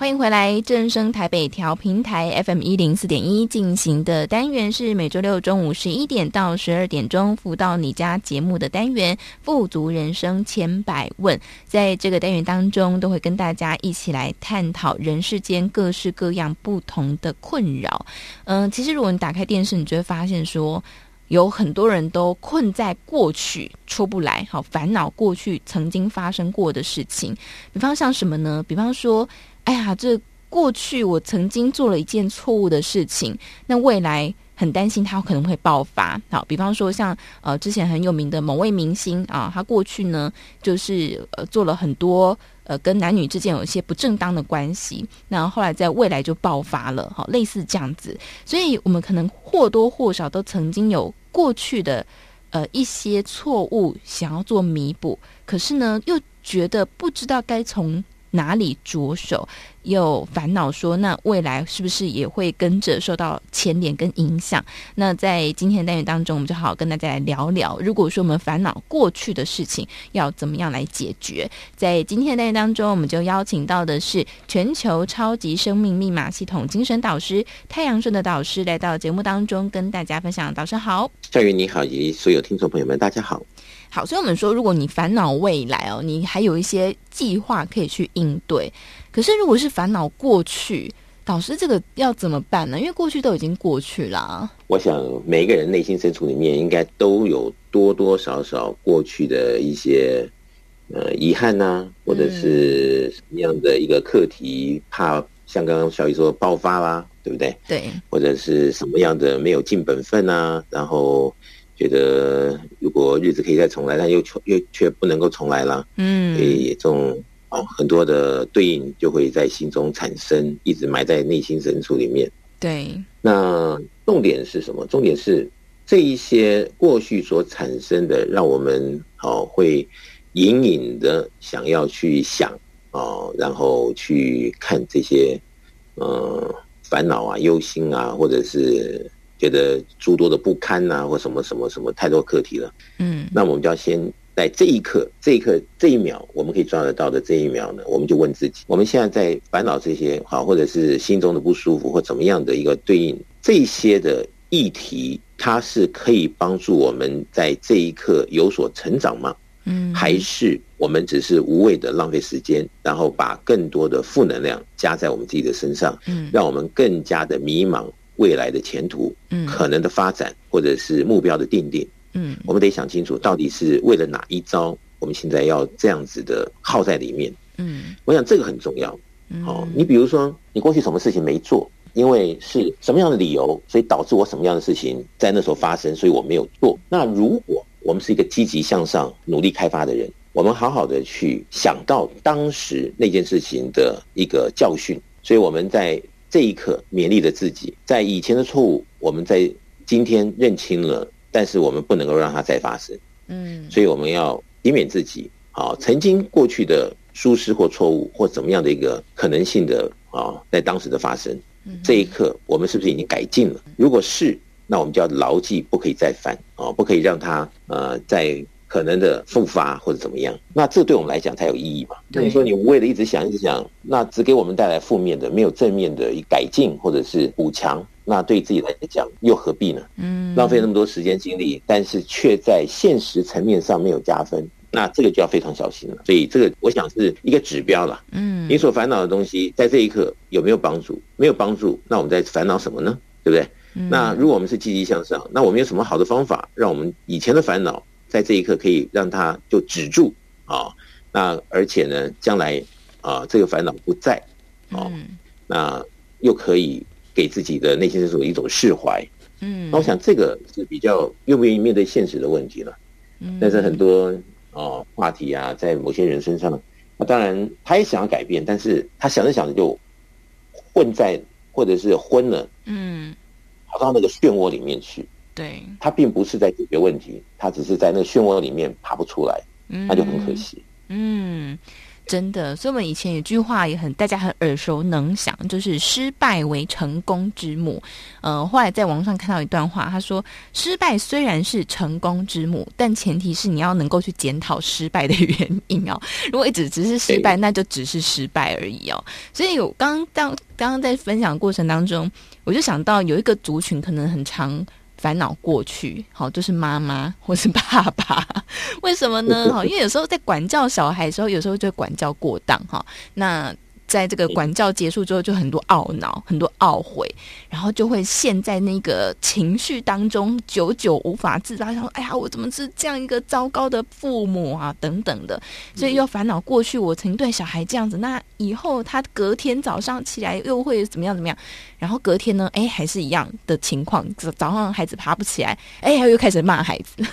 欢迎回来，正声台北调频台 FM 一零四点一进行的单元是每周六中午十一点到十二点钟，福到你家节目的单元《富足人生千百问》。在这个单元当中，都会跟大家一起来探讨人世间各式各样不同的困扰。嗯、其实如果你打开电视，你就会发现说，有很多人都困在过去出不来，好烦恼过去曾经发生过的事情。比方像什么呢？比方说。哎呀，这过去我曾经做了一件错误的事情，那未来很担心他可能会爆发。好，比方说像呃之前很有名的某位明星啊，他过去呢就是呃做了很多呃跟男女之间有一些不正当的关系，那后来在未来就爆发了，好，类似这样子。所以我们可能或多或少都曾经有过去的呃一些错误想要做弥补，可是呢又觉得不知道该从。哪里着手？又烦恼说，那未来是不是也会跟着受到牵连跟影响？那在今天的单元当中，我们就好好跟大家来聊聊。如果说我们烦恼过去的事情，要怎么样来解决？在今天的单元当中，我们就邀请到的是全球超级生命密码系统精神导师太阳顺的导师来到节目当中，跟大家分享。导师好，夏云你好，以及所有听众朋友们，大家好。好，所以我们说，如果你烦恼未来哦，你还有一些计划可以去应对。可是如果是烦恼过去，老师这个要怎么办呢？因为过去都已经过去了。我想每一个人内心深处里面应该都有多多少少过去的一些呃遗憾呐、啊，或者是什么样的一个课题，怕像刚刚小雨说爆发啦，对不对？对，或者是什么样的没有尽本分啊，然后。觉得如果日子可以再重来，但又又却不能够重来了，嗯，所以这种哦很多的对应就会在心中产生，一直埋在内心深处里面。对，那重点是什么？重点是这一些过去所产生的，让我们哦会隐隐的想要去想哦，然后去看这些呃烦恼啊、忧心啊，或者是。觉得诸多的不堪呐、啊，或什么什么什么太多课题了，嗯，那我们就要先在这一刻、这一刻、这一秒，我们可以抓得到的这一秒呢，我们就问自己：我们现在在烦恼这些好，或者是心中的不舒服或怎么样的一个对应这些的议题，它是可以帮助我们在这一刻有所成长吗？嗯，还是我们只是无谓的浪费时间，然后把更多的负能量加在我们自己的身上，嗯，让我们更加的迷茫。未来的前途，嗯，可能的发展，或者是目标的定定，嗯，我们得想清楚，到底是为了哪一招？我们现在要这样子的耗在里面，嗯，我想这个很重要。好，你比如说，你过去什么事情没做，因为是什么样的理由，所以导致我什么样的事情在那时候发生，所以我没有做。那如果我们是一个积极向上、努力开发的人，我们好好的去想到当时那件事情的一个教训，所以我们在。这一刻勉励了自己，在以前的错误，我们在今天认清了，但是我们不能够让它再发生。嗯，所以我们要以免自己，啊，曾经过去的疏失或错误或怎么样的一个可能性的啊，在当时的发生，这一刻我们是不是已经改进了？如果是，那我们就要牢记不可以再犯啊，不可以让它呃在。可能的复发或者怎么样，那这对我们来讲才有意义嘛？对，你说你无谓的一直想一直想，那只给我们带来负面的，没有正面的改进或者是补强，那对自己来讲又何必呢？嗯，浪费那么多时间精力，但是却在现实层面上没有加分，那这个就要非常小心了。所以这个我想是一个指标了。嗯，你所烦恼的东西在这一刻有没有帮助？没有帮助，那我们在烦恼什么呢？对不对？嗯，那如果我们是积极向上，那我们有什么好的方法，让我们以前的烦恼？在这一刻可以让他就止住啊，那而且呢，将来啊这个烦恼不在，啊，那又可以给自己的内心深处一种释怀，嗯，那我想这个是比较愿不愿意面对现实的问题了，嗯，但是很多啊话题啊，在某些人身上，那当然他也想要改变，但是他想着想着就混在或者是昏了，嗯，跑到那个漩涡里面去。对，他并不是在解决问题，他只是在那个漩涡里面爬不出来，嗯，那就很可惜。嗯，真的，所以我们以前有句话也很大家很耳熟能详，就是“失败为成功之母”。呃，后来在网上看到一段话，他说：“失败虽然是成功之母，但前提是你要能够去检讨失败的原因哦。如果一直只是失败，那就只是失败而已哦。所以我刚刚刚刚在分享的过程当中，我就想到有一个族群可能很长。烦恼过去，好，就是妈妈或是爸爸，为什么呢？哈，因为有时候在管教小孩的时候，有时候就管教过当，哈，那。在这个管教结束之后，就很多懊恼，很多懊悔，然后就会陷在那个情绪当中，久久无法自拔。想说：“哎呀，我怎么是这样一个糟糕的父母啊？”等等的，所以又烦恼过去我曾经对小孩这样子，那以后他隔天早上起来又会怎么样怎么样？然后隔天呢，哎，还是一样的情况，早上孩子爬不起来，哎，又开始骂孩子。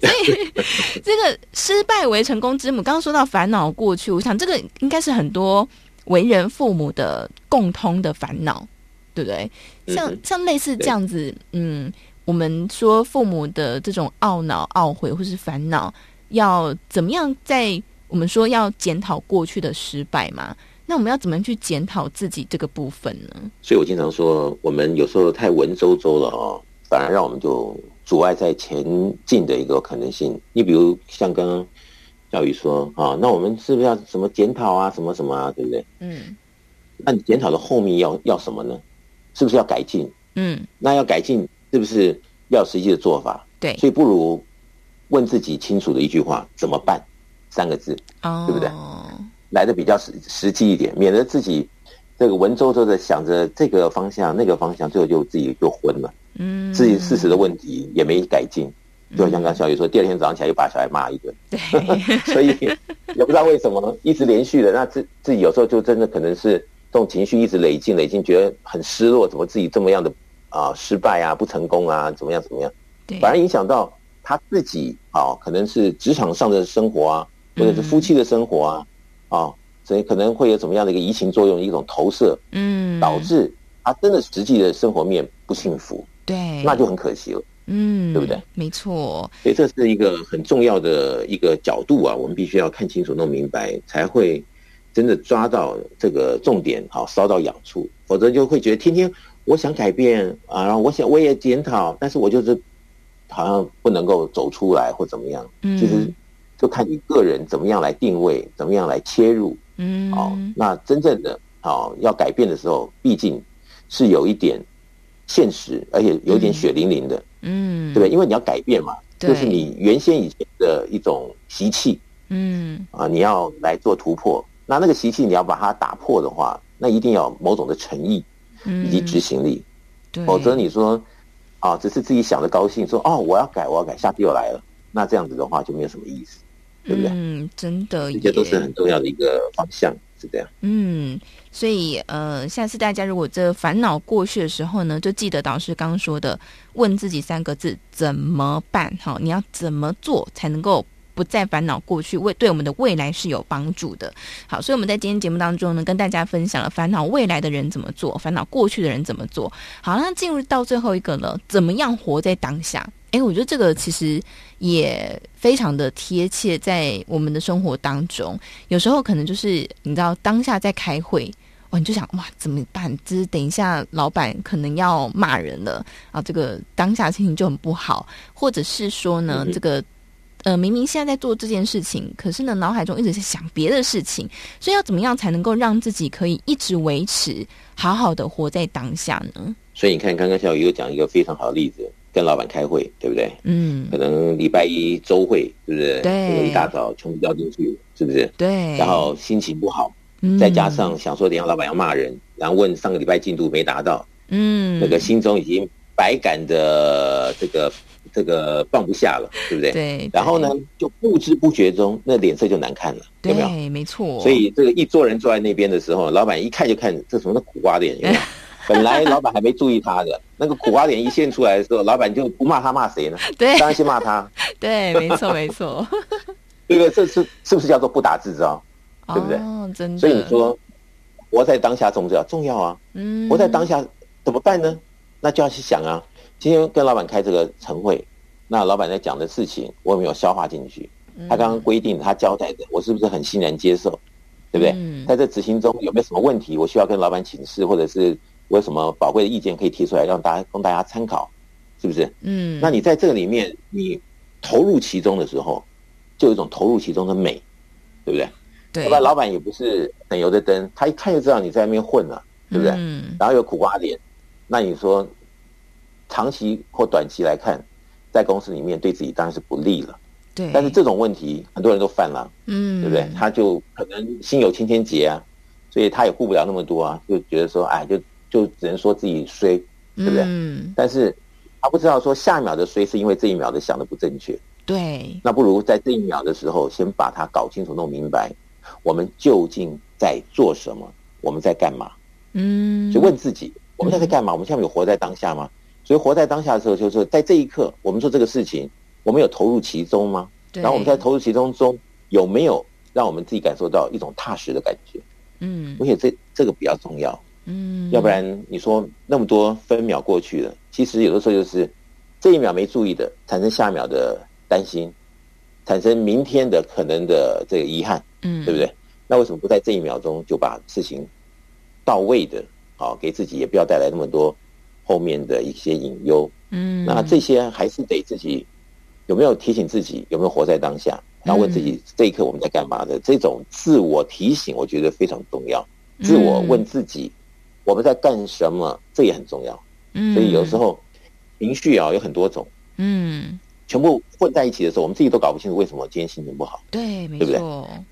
所以这个失败为成功之母。刚刚说到烦恼过去，我想这个应该是很多。为人父母的共通的烦恼，对不对？像像类似这样子，嗯，我们说父母的这种懊恼、懊悔或是烦恼，要怎么样在我们说要检讨过去的失败嘛？那我们要怎么去检讨自己这个部分呢？所以我经常说，我们有时候太文绉绉了哦，反而让我们就阻碍在前进的一个可能性。你比如像刚刚。教育说啊，那我们是不是要什么检讨啊，什么什么啊，对不对？嗯，那你检讨的后面要要什么呢？是不是要改进？嗯，那要改进，是不是要实际的做法？对，所以不如问自己清楚的一句话：怎么办？三个字，哦，对不对？来的比较实实际一点，免得自己这个文绉绉的想着这个方向那个方向，最后就自己就昏了。嗯，自己事实的问题也没改进，就好像刚小雨说，第二天早上起来又把小孩骂一顿。对，所以也不知道为什么一直连续的，那自自己有时候就真的可能是这种情绪一直累积累积，觉得很失落，怎么自己这么样的啊失败啊不成功啊怎么样怎么样，对，反而影响到他自己啊，可能是职场上的生活啊，或者是夫妻的生活啊，啊，所以可能会有怎么样的一个移情作用，一种投射，嗯，导致他真的实际的生活面不幸福。对，那就很可惜了，嗯，对不对？没错，所以这是一个很重要的一个角度啊，我们必须要看清楚、弄明白，才会真的抓到这个重点，好，烧到痒处，否则就会觉得天天我想改变啊，然后我想我也检讨，但是我就是好像不能够走出来或怎么样，嗯，其实就看你个人怎么样来定位，怎么样来切入，嗯，哦，那真正的哦要改变的时候，毕竟是有一点。现实，而且有点血淋淋的，嗯，对不对？因为你要改变嘛，就是你原先以前的一种习气，嗯，啊，你要来做突破，那那个习气你要把它打破的话，那一定要有某种的诚意，以及执行力，对，否则你说，啊，只是自己想的高兴，说哦，我要改，我要改，下次又来了，那这样子的话就没有什么意思，对不对？嗯，真的，这些都是很重要的一个方向。嗯，所以呃，下次大家如果这烦恼过去的时候呢，就记得导师刚刚说的，问自己三个字：怎么办？好，你要怎么做才能够不再烦恼过去？为对我们的未来是有帮助的。好，所以我们在今天节目当中呢，跟大家分享了烦恼未来的人怎么做，烦恼过去的人怎么做。好，那进入到最后一个了，怎么样活在当下？哎，我觉得这个其实也非常的贴切，在我们的生活当中，有时候可能就是你知道当下在开会，哇，你就想哇怎么办？就是等一下老板可能要骂人了啊，这个当下心情就很不好，或者是说呢，这个呃明明现在在做这件事情，可是呢脑海中一直在想别的事情，所以要怎么样才能够让自己可以一直维持好好的活在当下呢？所以你看，刚刚小雨又讲一个非常好的例子。跟老板开会，对不对？嗯，可能礼拜一周会，是不是？对，一大早全部掉进去，是不是？对。然后心情不好，嗯，再加上想说等下老板要骂人，然后问上个礼拜进度没达到，嗯，那个心中已经百感的这个这个放不下了，对不对？对。然后呢，就不知不觉中那脸色就难看了，有没有？对，没错。所以这个一桌人坐在那边的时候，老板一看就看这什么苦瓜脸，有没有？本来老板还没注意他的那个苦瓜脸一现出来的时候，老板就不骂他骂谁呢？对，当然先骂他。对，没错没错。这个这是是不是叫做不打自招？对不对？哦，真的。所以你说活在当下重要？重要啊。嗯。活在当下怎么办呢？那就要去想啊。今天跟老板开这个晨会，那老板在讲的事情我有没有消化进去？他刚刚规定他交代的，我是不是很欣然接受？对不对？嗯。在这执行中有没有什么问题？我需要跟老板请示，或者是？我有什么宝贵的意见可以提出来，让大家供大家参考，是不是？嗯，那你在这个里面，你投入其中的时候，就有一种投入其中的美，对不对？对。要不然老板也不是省油的灯，他一看就知道你在那边混了，对不对？嗯。然后有苦瓜脸，那你说长期或短期来看，在公司里面对自己当然是不利了。对。但是这种问题很多人都犯了，嗯，对不对？他就可能心有千千结啊，所以他也顾不了那么多啊，就觉得说，哎，就。就只能说自己衰，对不对？嗯。但是他不知道说下一秒的衰是因为这一秒的想的不正确。对。那不如在这一秒的时候，先把它搞清楚、弄明白，我们究竟在做什么？我们在干嘛？嗯。就问自己，我们现在在干嘛？我们现在有活在当下吗？所以活在当下的时候，就是在这一刻，我们做这个事情，我们有投入其中吗？对。然后我们在投入其中中有没有让我们自己感受到一种踏实的感觉？嗯。而且这这个比较重要。嗯，要不然你说那么多分秒过去了，其实有的时候就是这一秒没注意的，产生下一秒的担心，产生明天的可能的这个遗憾，嗯，对不对？那为什么不在这一秒钟就把事情到位的，好，给自己也不要带来那么多后面的一些隐忧，嗯，那这些还是得自己有没有提醒自己，有没有活在当下，然后问自己这一刻我们在干嘛的，这种自我提醒，我觉得非常重要，自我问自己。我们在干什么？这也很重要。嗯，所以有时候情绪啊有很多种。嗯，全部混在一起的时候，我们自己都搞不清楚为什么今天心情不好。对，没错。对不对？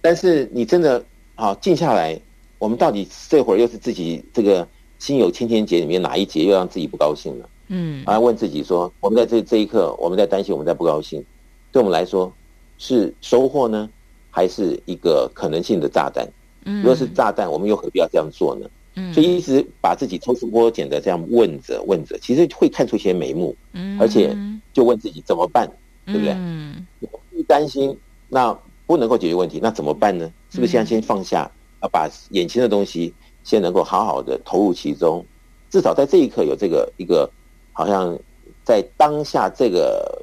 但是你真的好静下来，我们到底这会儿又是自己这个心有千千结里面哪一结又让自己不高兴了？嗯，还要问自己说，我们在这这一刻，我们在担心，我们在不高兴，对我们来说是收获呢，还是一个可能性的炸弹？嗯，如果是炸弹，我们又何必要这样做呢？嗯，所以一直把自己抽丝剥茧的这样问着问着，其实会看出一些眉目。嗯，而且就问自己怎么办，对不对？嗯，一担心那不能够解决问题，那怎么办呢？是不是现在先放下，要把眼前的东西先能够好好的投入其中，至少在这一刻有这个一个。好像在当下这个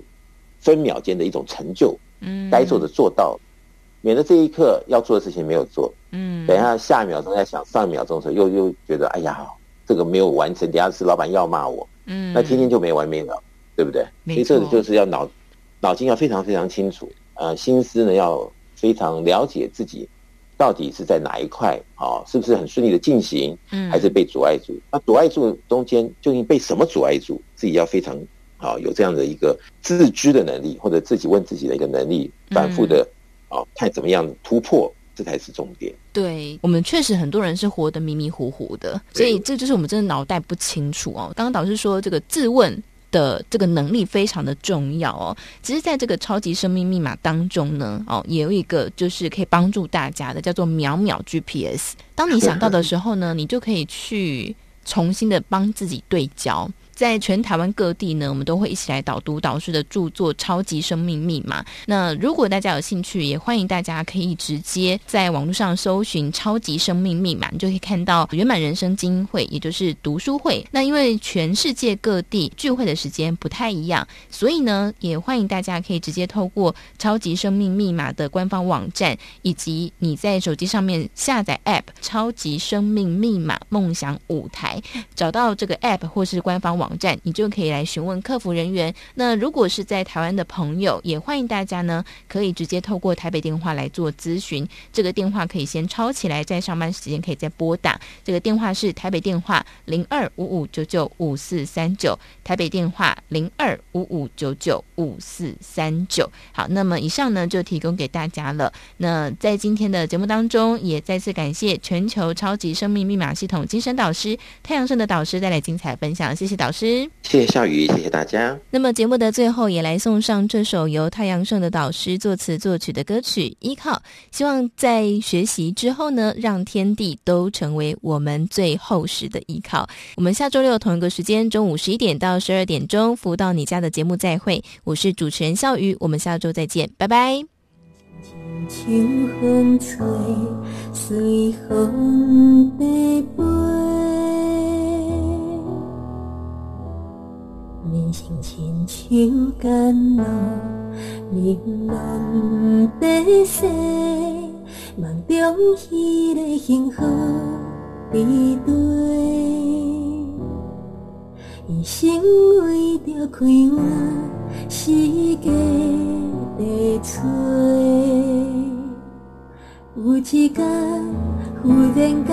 分秒间的一种成就，嗯，该做的做到，免得这一刻要做的事情没有做，嗯，等一下下一秒钟在想上一秒钟的时候，又又觉得哎呀，这个没有完成，等下是老板要骂我，嗯，那天天就没完没了，对不对？所以这个就是要脑脑筋要非常非常清楚，呃，心思呢要非常了解自己。到底是在哪一块啊？是不是很顺利的进行？嗯，还是被阻碍住？那阻碍住中间究竟被什么阻碍住？自己要非常啊有这样的一个自知的能力，或者自己问自己的一个能力，反复的啊看怎么样突破，这才是重点。对，我们确实很多人是活得迷迷糊糊的，所以这就是我们真的脑袋不清楚哦。刚刚导师说这个自问。的这个能力非常的重要哦。其实，在这个超级生命密码当中呢，哦，也有一个就是可以帮助大家的，叫做秒秒 GPS。当你想到的时候呢，你就可以去重新的帮自己对焦。在全台湾各地呢，我们都会一起来导读导师的著作《超级生命密码》。那如果大家有兴趣，也欢迎大家可以直接在网络上搜寻“超级生命密码”，你就可以看到圆满人生精英会，也就是读书会。那因为全世界各地聚会的时间不太一样，所以呢，也欢迎大家可以直接透过《超级生命密码》的官方网站，以及你在手机上面下载 App《超级生命密码梦想舞台》，找到这个 App 或是官方网。网站，你就可以来询问客服人员。那如果是在台湾的朋友，也欢迎大家呢，可以直接透过台北电话来做咨询。这个电话可以先抄起来，在上班时间可以再拨打。这个电话是台北电话零二五五九九五四三九，台北电话零二五五九九五四三九。好，那么以上呢就提供给大家了。那在今天的节目当中，也再次感谢全球超级生命密码系统精神导师太阳盛的导师带来精彩分享，谢谢导师。谢谢笑宇，谢谢大家。那么节目的最后，也来送上这首由太阳盛的导师作词作曲的歌曲《依靠》。希望在学习之后呢，让天地都成为我们最厚实的依靠。我们下周六同一个时间，中午十一点到十二点钟，福到你家的节目再会。我是主持人笑宇，我们下周再见，拜拜。轻轻风吹，随风飞人生亲像甘露，冷暖地细，梦中彼个幸福比对，一生为着开满世界的吹，有一天忽然间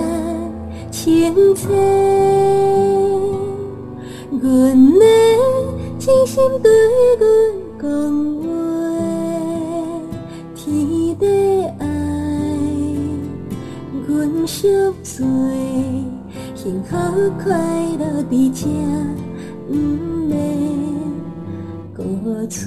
清澈。阮的真心对阮讲话，天地爱，阮宿醉，幸福快乐伫这，毋免搁吹。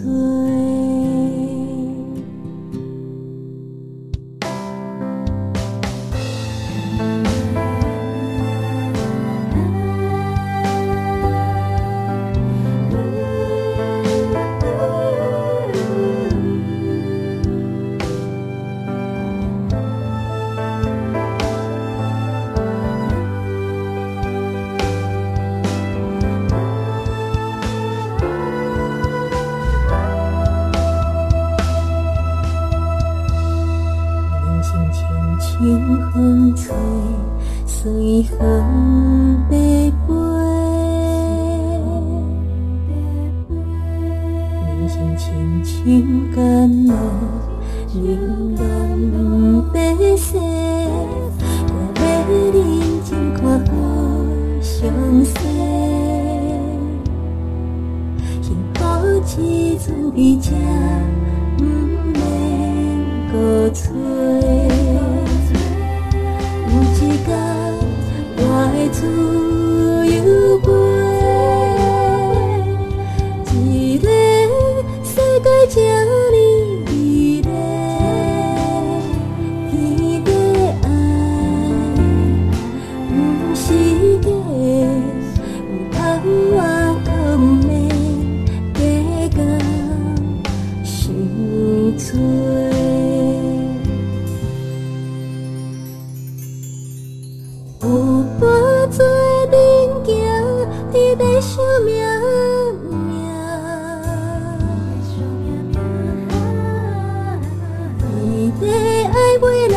边。